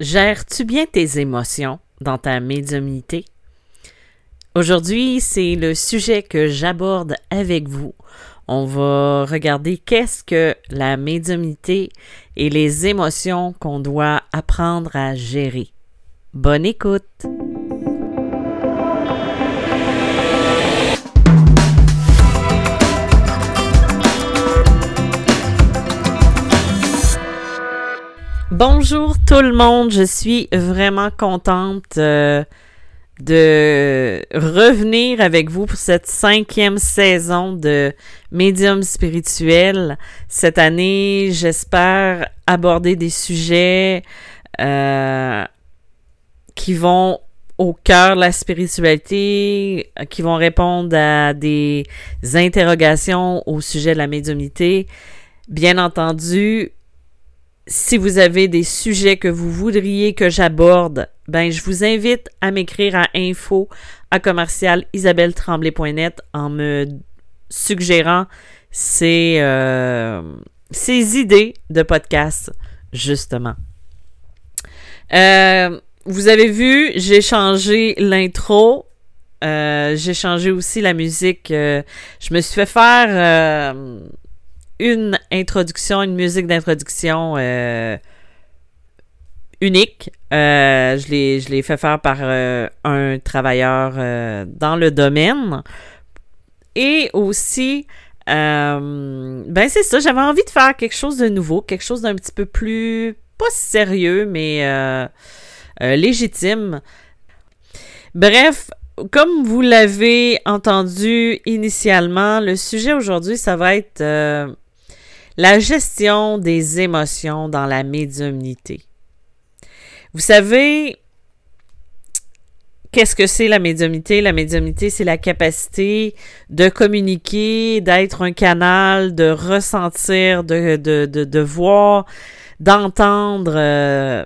Gères-tu bien tes émotions dans ta médiumnité? Aujourd'hui, c'est le sujet que j'aborde avec vous. On va regarder qu'est-ce que la médiumnité et les émotions qu'on doit apprendre à gérer. Bonne écoute! Bonjour tout le monde, je suis vraiment contente euh, de revenir avec vous pour cette cinquième saison de Médium spirituel. Cette année, j'espère aborder des sujets euh, qui vont au cœur de la spiritualité, qui vont répondre à des interrogations au sujet de la médiumnité. Bien entendu, si vous avez des sujets que vous voudriez que j'aborde, ben je vous invite à m'écrire à info à commercial en me suggérant ces, euh, ces idées de podcast, justement. Euh, vous avez vu, j'ai changé l'intro. Euh, j'ai changé aussi la musique. je me suis fait faire une introduction, une musique d'introduction euh, unique. Euh, je l'ai fait faire par euh, un travailleur dans le domaine. Et aussi, ben c'est ça, j'avais envie de faire quelque chose de nouveau, quelque chose d'un petit peu plus, pas sérieux, mais légitime. Bref, comme vous l'avez entendu initialement, le sujet aujourd'hui, ça va être la gestion des émotions dans la médiumnité. Vous savez, qu'est-ce que c'est la médiumnité? La médiumnité, c'est la capacité de communiquer, d'être un canal, de ressentir, de, voir, d'entendre, euh,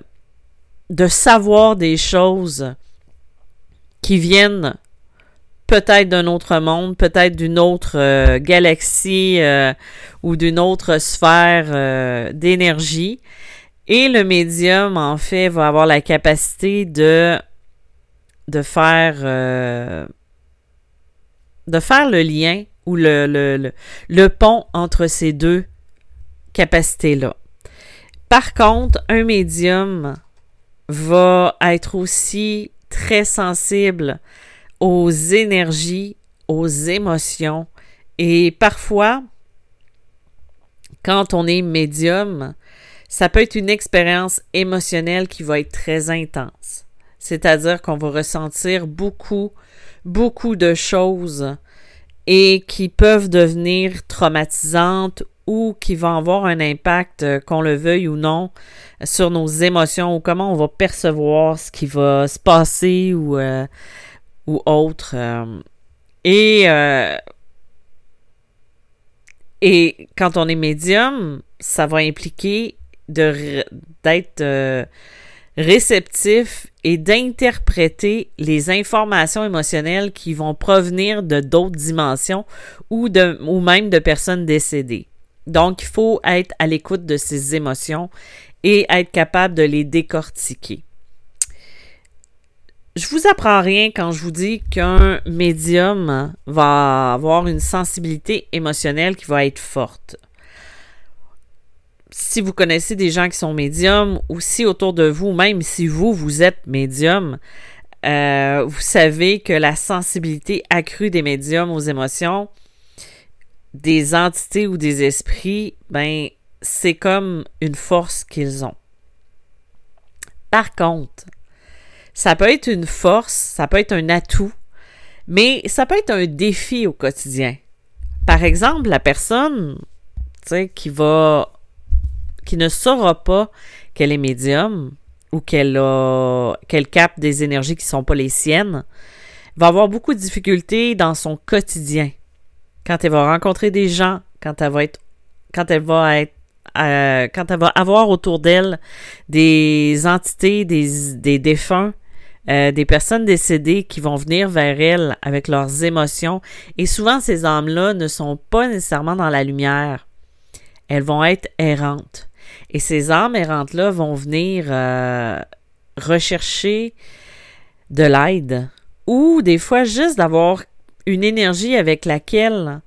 de savoir des choses qui viennent peut-être d'un autre monde, peut-être d'une autre euh, galaxie euh, ou d'une autre sphère euh, d'énergie. Et le médium, en fait, va avoir la capacité de, de faire de faire le lien ou le, le, le pont entre ces deux capacités-là. Par contre, un médium va être aussi très sensible aux énergies, aux émotions. Et parfois, quand on est médium, ça peut être une expérience émotionnelle qui va être très intense. C'est-à-dire qu'on va ressentir beaucoup, beaucoup de choses et qui peuvent devenir traumatisantes ou qui vont avoir un impact, euh, qu'on le veuille ou non, sur nos émotions ou comment on va percevoir ce qui va se passer ou euh, ou autre. Euh, et, euh, et quand on est médium, ça va impliquer d'être euh, réceptif et d'interpréter les informations émotionnelles qui vont provenir de d'autres dimensions de, ou même de personnes décédées. Donc, il faut être à l'écoute de ces émotions et être capable de les décortiquer je vous apprends rien quand je vous dis qu'un médium va avoir une sensibilité émotionnelle qui va être forte. Si vous connaissez des gens qui sont médiums ou si autour de vous, même si vous, vous êtes médium, euh, vous savez que la sensibilité accrue des médiums aux émotions, des entités ou des esprits, ben, c'est comme une force qu'ils ont. Par contre, ça peut être une force, ça peut être un atout, mais ça peut être un défi au quotidien. Par exemple, la personne qui va qui ne saura pas qu'elle est médium ou qu'elle a qu'elle capte des énergies qui ne sont pas les siennes, va avoir beaucoup de difficultés dans son quotidien. Quand elle va rencontrer des gens, quand elle va être quand elle va être euh, quand elle va avoir autour d'elle des entités, des, des défunts, euh, des personnes décédées qui vont venir vers elle avec leurs émotions. Et souvent, ces âmes-là ne sont pas nécessairement dans la lumière. Elles vont être errantes. Et ces âmes errantes-là vont venir euh, rechercher de l'aide ou des fois juste d'avoir une énergie avec laquelle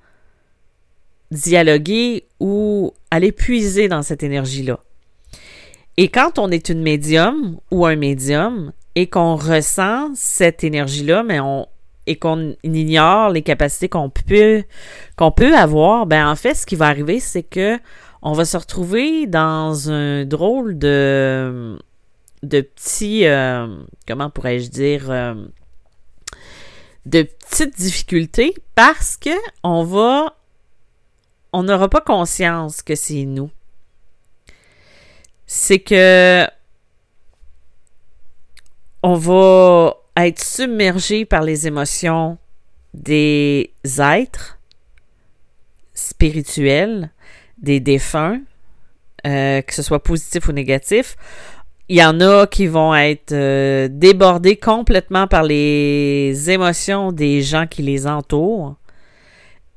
dialoguer ou aller puiser dans cette énergie-là. Et quand on est une médium ou un médium et qu'on ressent cette énergie-là, mais on et qu'on ignore les capacités qu'on peut qu'on peut avoir, ben en fait, ce qui va arriver, c'est que on va se retrouver dans un drôle de de petits euh, comment pourrais-je dire euh, de petites difficultés parce que on va on n'aura pas conscience que c'est nous. C'est que on va être submergé par les émotions des êtres spirituels, des défunts, euh, que ce soit positif ou négatif. Il y en a qui vont être euh, débordés complètement par les émotions des gens qui les entourent.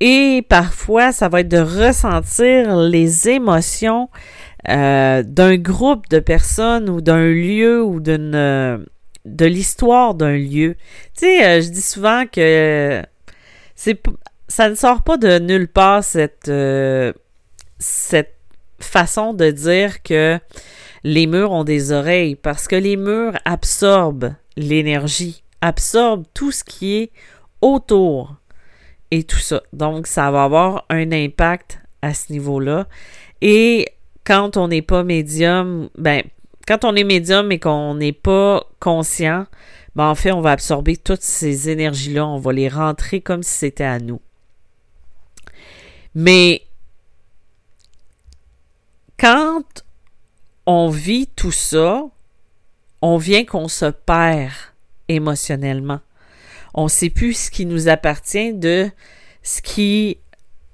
Et parfois, ça va être de ressentir les émotions euh, d'un groupe de personnes ou d'un lieu ou d'une de l'histoire d'un lieu. Tu sais, euh, je dis souvent que c'est ça ne sort pas de nulle part cette cette façon de dire que les murs ont des oreilles parce que les murs absorbent l'énergie, absorbent tout ce qui est autour et tout ça. Donc, ça va avoir un impact à ce niveau-là. Et quand on n'est pas médium, ben, quand on est médium et qu'on n'est pas conscient, ben, en fait, on va absorber toutes ces énergies-là, on va les rentrer comme si c'était à nous. Mais quand on vit tout ça, on vient qu'on se perd émotionnellement. On ne sait plus ce qui nous appartient de ce qui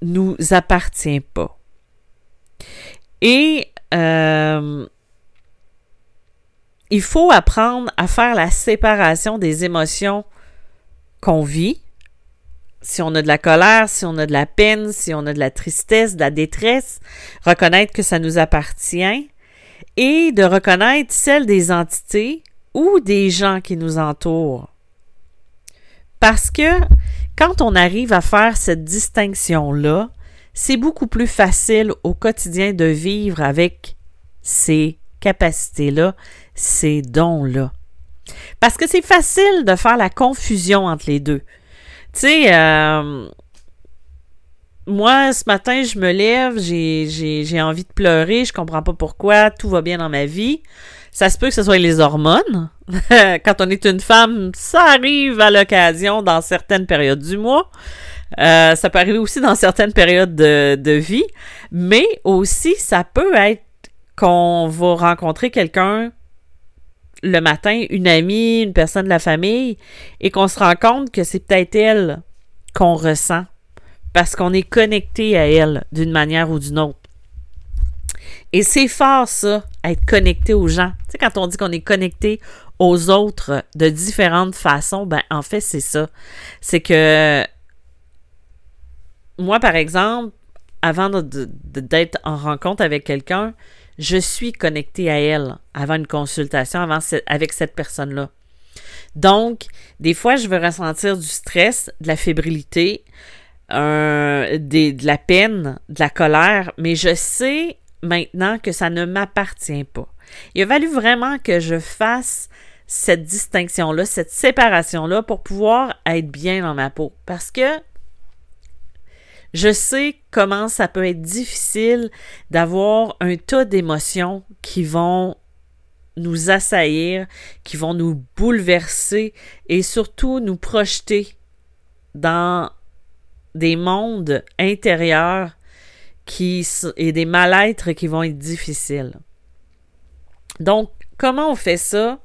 nous appartient pas. Et euh, il faut apprendre à faire la séparation des émotions qu'on vit. Si on a de la colère, si on a de la peine, si on a de la tristesse, de la détresse, reconnaître que ça nous appartient et de reconnaître celle des entités ou des gens qui nous entourent. Parce que quand on arrive à faire cette distinction-là, c'est beaucoup plus facile au quotidien de vivre avec ces capacités-là, ces dons-là. Parce que c'est facile de faire la confusion entre les deux. Tu sais, euh, moi, ce matin, je me lève, j'ai envie de pleurer, je comprends pas pourquoi, tout va bien dans ma vie. Ça se peut que ce soit les hormones. Quand on est une femme, ça arrive à l'occasion dans certaines périodes du mois. Euh, ça peut arriver aussi dans certaines périodes de, de vie. Mais aussi, ça peut être qu'on va rencontrer quelqu'un le matin, une amie, une personne de la famille, et qu'on se rend compte que c'est peut-être elle qu'on ressent parce qu'on est connecté à elle d'une manière ou d'une autre. Et c'est fort, ça, être connecté aux gens. Tu sais, quand on dit qu'on est connecté aux autres de différentes façons, ben, en fait, c'est ça. C'est que moi, par exemple, avant d'être en rencontre avec quelqu'un, je suis connecté à elle avant une consultation, avant avec cette personne-là. Donc, des fois, je veux ressentir du stress, de la fébrilité, de la peine, de la colère, mais je sais maintenant que ça ne m'appartient pas. Il a fallu vraiment que je fasse cette distinction-là, cette séparation-là pour pouvoir être bien dans ma peau. Parce que je sais comment ça peut être difficile d'avoir un tas d'émotions qui vont nous assaillir, qui vont nous bouleverser et surtout nous projeter dans des mondes intérieurs et des mal-être qui vont être difficiles. Donc, comment on fait ça?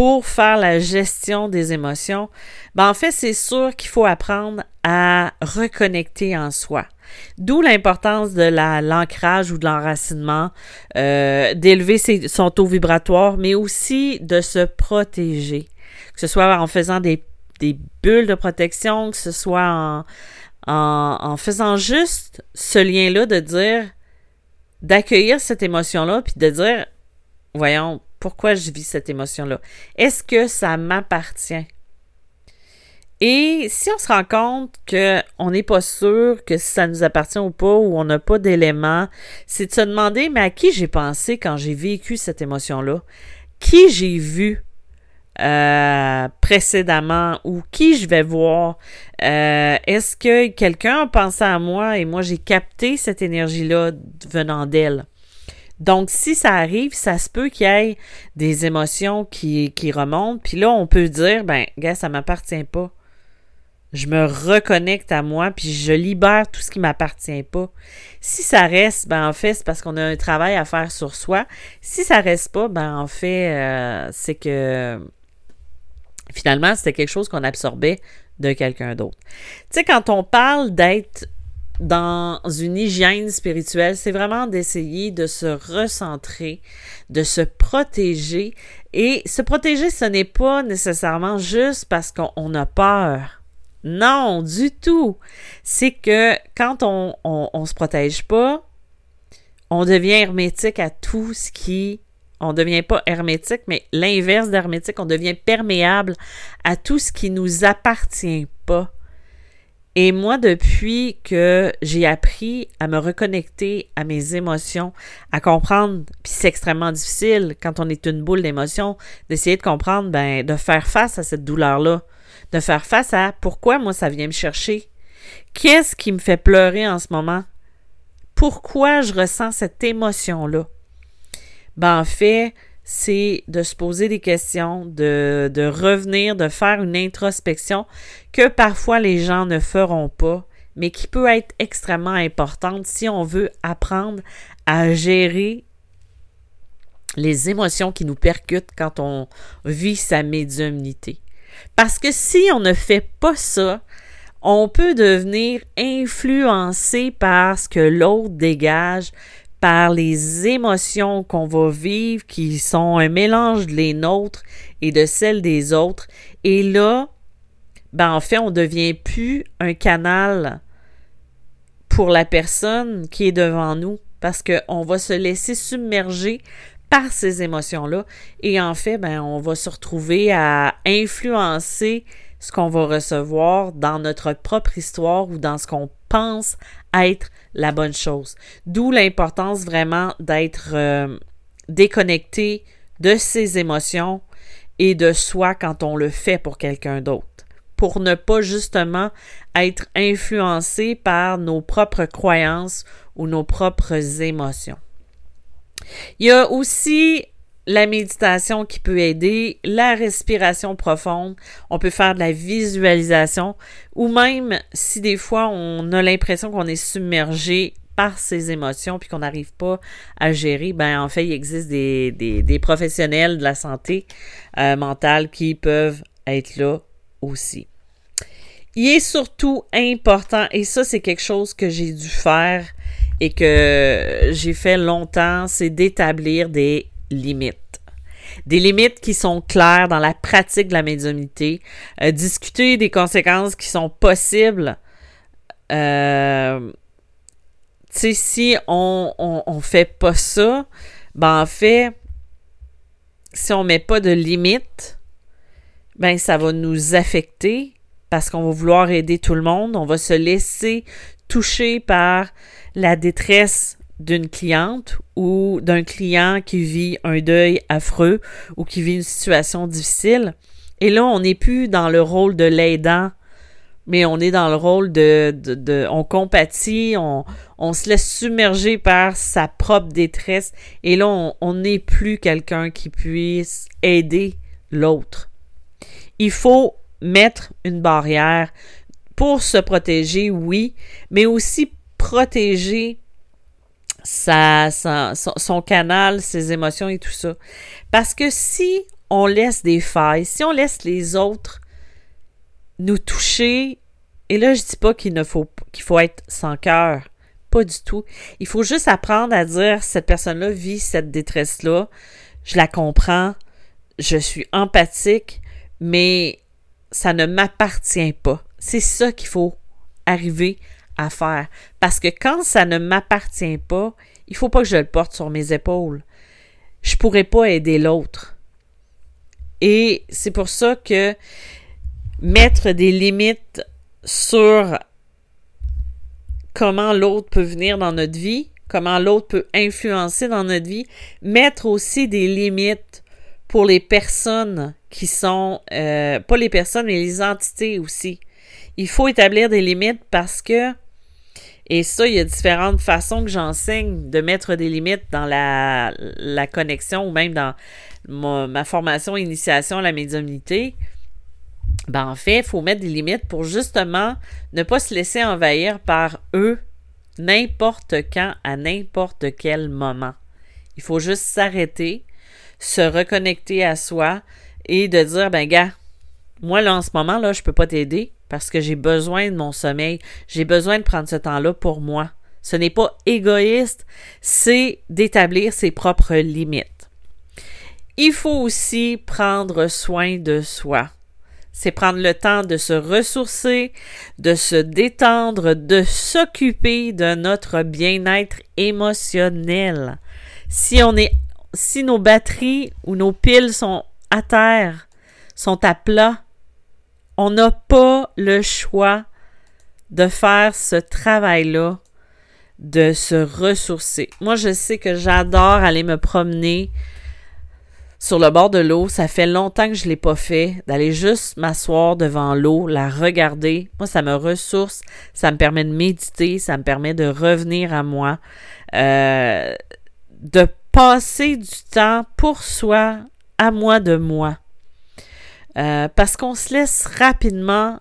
Pour faire la gestion des émotions? Ben, en fait, c'est sûr qu'il faut apprendre à reconnecter en soi. D'où l'importance de l'ancrage ou de l'enracinement, euh, d'élever son taux vibratoire, mais aussi de se protéger, que ce soit en faisant des, bulles de protection, que ce soit en, faisant juste ce lien-là de dire, d'accueillir cette émotion-là, puis de dire, voyons, Pourquoi je vis cette émotion-là? Est-ce que ça m'appartient? Et si on se rend compte qu'on n'est pas sûr que ça nous appartient ou pas, ou on n'a pas d'éléments, c'est de se demander, mais à qui j'ai pensé quand j'ai vécu cette émotion-là? Qui j'ai vu euh, précédemment ou qui je vais voir? Euh, est-ce que quelqu'un a pensé à moi et moi j'ai capté cette énergie-là venant d'elle? Donc, si ça arrive, ça se peut qu'il y ait des émotions qui, qui remontent. Puis là, on peut dire, ben, gars, ça m'appartient pas. Je me reconnecte à moi, puis je libère tout ce qui m'appartient pas. Si ça reste, ben en fait, c'est parce qu'on a un travail à faire sur soi. Si ça reste pas, ben en fait, euh, c'est que finalement, c'était quelque chose qu'on absorbait de quelqu'un d'autre. Tu sais, quand on parle d'être dans une hygiène spirituelle, c'est vraiment d'essayer de se recentrer, de se protéger. Et se protéger, ce n'est pas nécessairement juste parce qu'on a peur. Non, du tout. C'est que quand on, on, se protège pas, on devient hermétique à tout ce qui on devient pas hermétique, mais l'inverse d'hermétique, on devient perméable à tout ce qui nous appartient pas. Et moi, depuis que j'ai appris à me reconnecter à mes émotions, à comprendre, puis c'est extrêmement difficile quand on est une boule d'émotions, d'essayer de comprendre, ben, de faire face à cette douleur-là, de faire face à pourquoi moi ça vient me chercher, qu'est-ce qui me fait pleurer en ce moment, pourquoi je ressens cette émotion-là? Ben, en fait, c'est de se poser des questions, de, revenir, de faire une introspection que parfois les gens ne feront pas, mais qui peut être extrêmement importante si on veut apprendre à gérer les émotions qui nous percutent quand on vit sa médiumnité. Parce que si on ne fait pas ça, on peut devenir influencé par ce que l'autre dégage, par les émotions qu'on va vivre qui sont un mélange de les nôtres et de celles des autres. Et là, ben en fait, on devient plus un canal pour la personne qui est devant nous parce qu'on va se laisser submerger par ces émotions-là et en fait, ben on va se retrouver à influencer ce qu'on va recevoir dans notre propre histoire ou dans ce qu'on pense être la bonne chose. D'où l'importance vraiment d'être euh, déconnecté de ses émotions et de soi quand on le fait pour quelqu'un d'autre. Pour ne pas justement être influencé par nos propres croyances ou nos propres émotions. Il y a aussi la méditation qui peut aider, la respiration profonde, on peut faire de la visualisation ou même si des fois on a l'impression qu'on est submergé par ses émotions puis qu'on n'arrive pas à gérer, ben en fait il existe des, professionnels de la santé euh, mentale qui peuvent être là aussi. Il est surtout important, et ça c'est quelque chose que j'ai dû faire et que j'ai fait longtemps, c'est d'établir des Des limites qui sont claires dans la pratique de la médiumnité. Euh, discuter des conséquences qui sont possibles. Euh, si on, on, fait pas ça, ben en fait, si on met pas de limites, ben ça va nous affecter parce qu'on va vouloir aider tout le monde. On va se laisser toucher par la détresse d'une cliente ou d'un client qui vit un deuil affreux ou qui vit une situation difficile. Et là, on n'est plus dans le rôle de l'aidant, mais on est dans le rôle de, de, on compatit, on, on, se laisse submerger par sa propre détresse. Et là, on n'est plus quelqu'un qui puisse aider l'autre. Il faut mettre une barrière pour se protéger, oui, mais aussi protéger sa, son, canal, ses émotions et tout ça. Parce que si on laisse des failles, si on laisse les autres nous toucher, et là je dis pas qu'il ne faut qu'il faut être sans cœur, pas du tout. Il faut juste apprendre à dire cette personne-là vit cette détresse-là, je la comprends, je suis empathique, mais ça ne m'appartient pas. C'est ça qu'il faut arriver à faire. Parce que quand ça ne m'appartient pas, il faut pas que je le porte sur mes épaules. je pourrais pas aider l'autre. Et c'est pour ça que mettre des limites sur comment l'autre peut venir dans notre vie, comment l'autre peut influencer dans notre vie, mettre aussi des limites pour les personnes qui sont, euh, pas les personnes, mais les entités aussi. Il faut établir des limites parce que, et ça, il y a différentes façons que j'enseigne de mettre des limites dans la, la connexion ou même dans ma, ma formation initiation à la médiumnité. Ben, en fait, il faut mettre des limites pour justement ne pas se laisser envahir par eux n'importe quand, à n'importe quel moment. Il faut juste s'arrêter, se reconnecter à soi et de dire, ben gars, moi là en ce moment là, je peux pas t'aider parce que j'ai besoin de mon sommeil, j'ai besoin de prendre ce temps-là pour moi. Ce n'est pas égoïste, c'est d'établir ses propres limites. Il faut aussi prendre soin de soi c'est prendre le temps de se ressourcer, de se détendre, de s'occuper de notre bien-être émotionnel. Si si nos batteries ou nos piles sont à terre, sont à plat, on n'a pas le choix de faire ce travail-là, de se ressourcer. Moi, je sais que j'adore aller me promener, sur le bord de l'eau. Ça fait longtemps que je l'ai pas fait. D'aller juste m'asseoir devant l'eau, la regarder. Moi, ça me ressource. Ça me permet de méditer. Ça me permet de revenir à moi. Euh, de passer du temps pour soi, à moi de moi. Euh, parce qu'on se laisse rapidement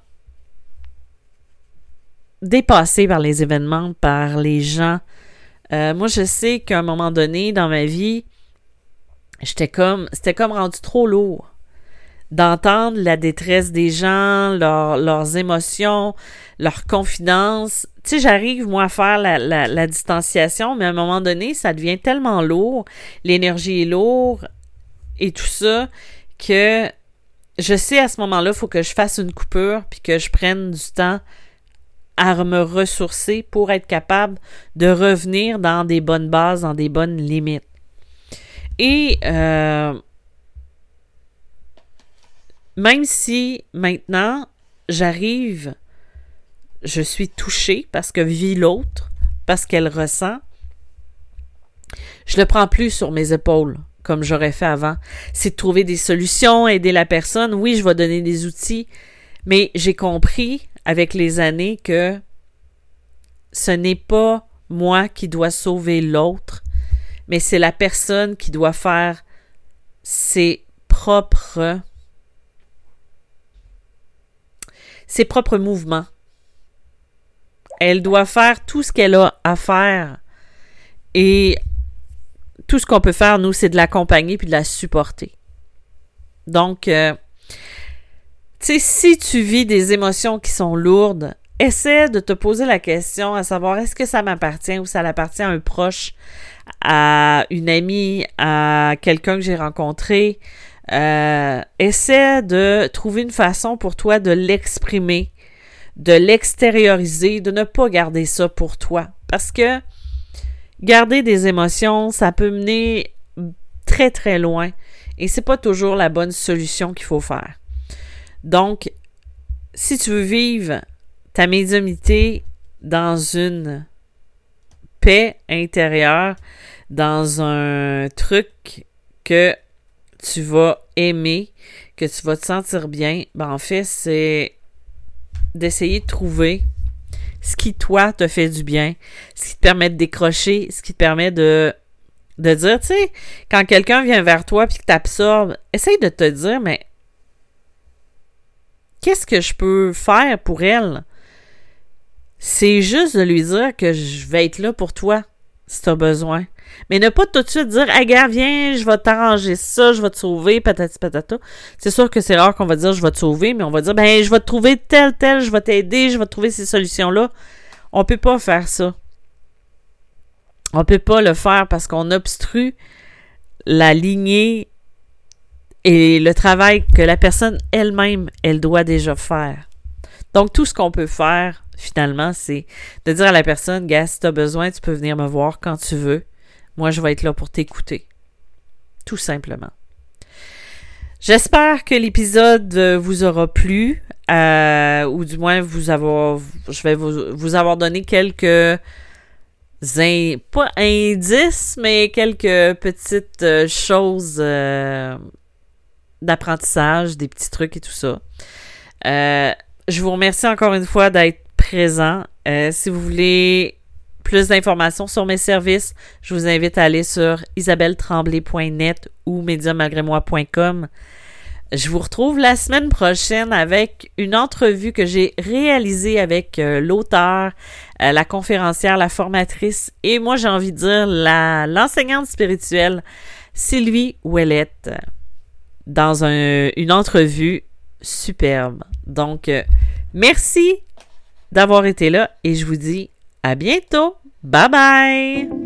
dépasser par les événements, par les gens. Euh, moi, je sais qu'à un moment donné dans ma vie, j'étais comme, c'était comme rendu trop lourd d'entendre la détresse des gens, leurs émotions, leurs confidences. Tu sais, j'arrive, moi, à faire la, la, distanciation, mais à un moment donné, ça devient tellement lourd, l'énergie est lourde et tout ça, que je sais à ce moment-là, il faut que je fasse une coupure, puis que je prenne du temps à me ressourcer pour être capable de revenir dans des bonnes bases, dans des bonnes limites. Et euh, même si maintenant j'arrive, je suis touchée parce que vit l'autre, parce qu'elle ressent, je le prends plus sur mes épaules comme j'aurais fait avant. C'est de trouver des solutions, aider la personne. Oui, je vais donner des outils, mais j'ai compris avec les années que ce n'est pas moi qui dois sauver l'autre, mais c'est la personne qui doit faire ses propres ses propres mouvements. Elle doit faire tout ce qu'elle a à faire et tout ce qu'on peut faire, nous, c'est de l'accompagner puis de la supporter. Donc, euh, tu sais, si tu vis des émotions qui sont lourdes, essaie de te poser la question à savoir est-ce que ça m'appartient ou ça appartient à un proche, à une amie, à quelqu'un que j'ai rencontré? Euh, essaie de trouver une façon pour toi de l'exprimer, de l'extérioriser, de ne pas garder ça pour toi. Parce que garder des émotions, ça peut mener très très loin et c'est pas toujours la bonne solution qu'il faut faire. Donc, si tu veux vivre ta médiumité dans une paix intérieure, dans un truc que tu vas aimer, que tu vas te sentir bien, ben en fait, c'est d'essayer de trouver ce qui, toi, te fait du bien, ce qui te permet de décrocher, ce qui te permet de, de dire, tu sais, quand quelqu'un vient vers toi puis que t'absorbe, essaye de te dire, mais qu'est-ce que je peux faire pour elle? C'est juste de lui dire que je vais être là pour toi si tu as besoin. Mais ne pas tout de suite dire Hey gars, viens, je vais t'arranger ça, je vais te sauver, patati patata. C'est sûr que c'est rare qu'on va dire je vais te sauver, mais on va dire ben je vais te trouver tel, tel, je vais t'aider, je vais trouver ces solutions-là. On peut pas faire ça. On peut pas le faire parce qu'on obstrue la lignée et le travail que la personne elle-même, elle doit déjà faire. Donc, tout ce qu'on peut faire, finalement, c'est de dire à la personne, gars, si tu as besoin, tu peux venir me voir quand tu veux. Moi, je vais être là pour t'écouter. tout simplement. J'espère que l'épisode vous aura plu, euh, ou du moins vous avoir, je vais vous, avoir donné quelques pas indices, mais quelques petites euh, choses euh, d'apprentissage, des petits trucs et tout ça. je vous remercie encore une fois d'être présent. si vous voulez plus d'informations sur mes services, je vous invite à aller sur isabelletremblay.net ou médiummalgrémoi.com. Je vous retrouve la semaine prochaine avec une entrevue que j'ai réalisée avec euh, l'auteur, euh, la conférencière, la formatrice et moi j'ai envie de dire l'enseignante spirituelle Sylvie Ouellette dans une entrevue superbe. Donc, euh, merci d'avoir été là et je vous dis à bientôt. Bye bye!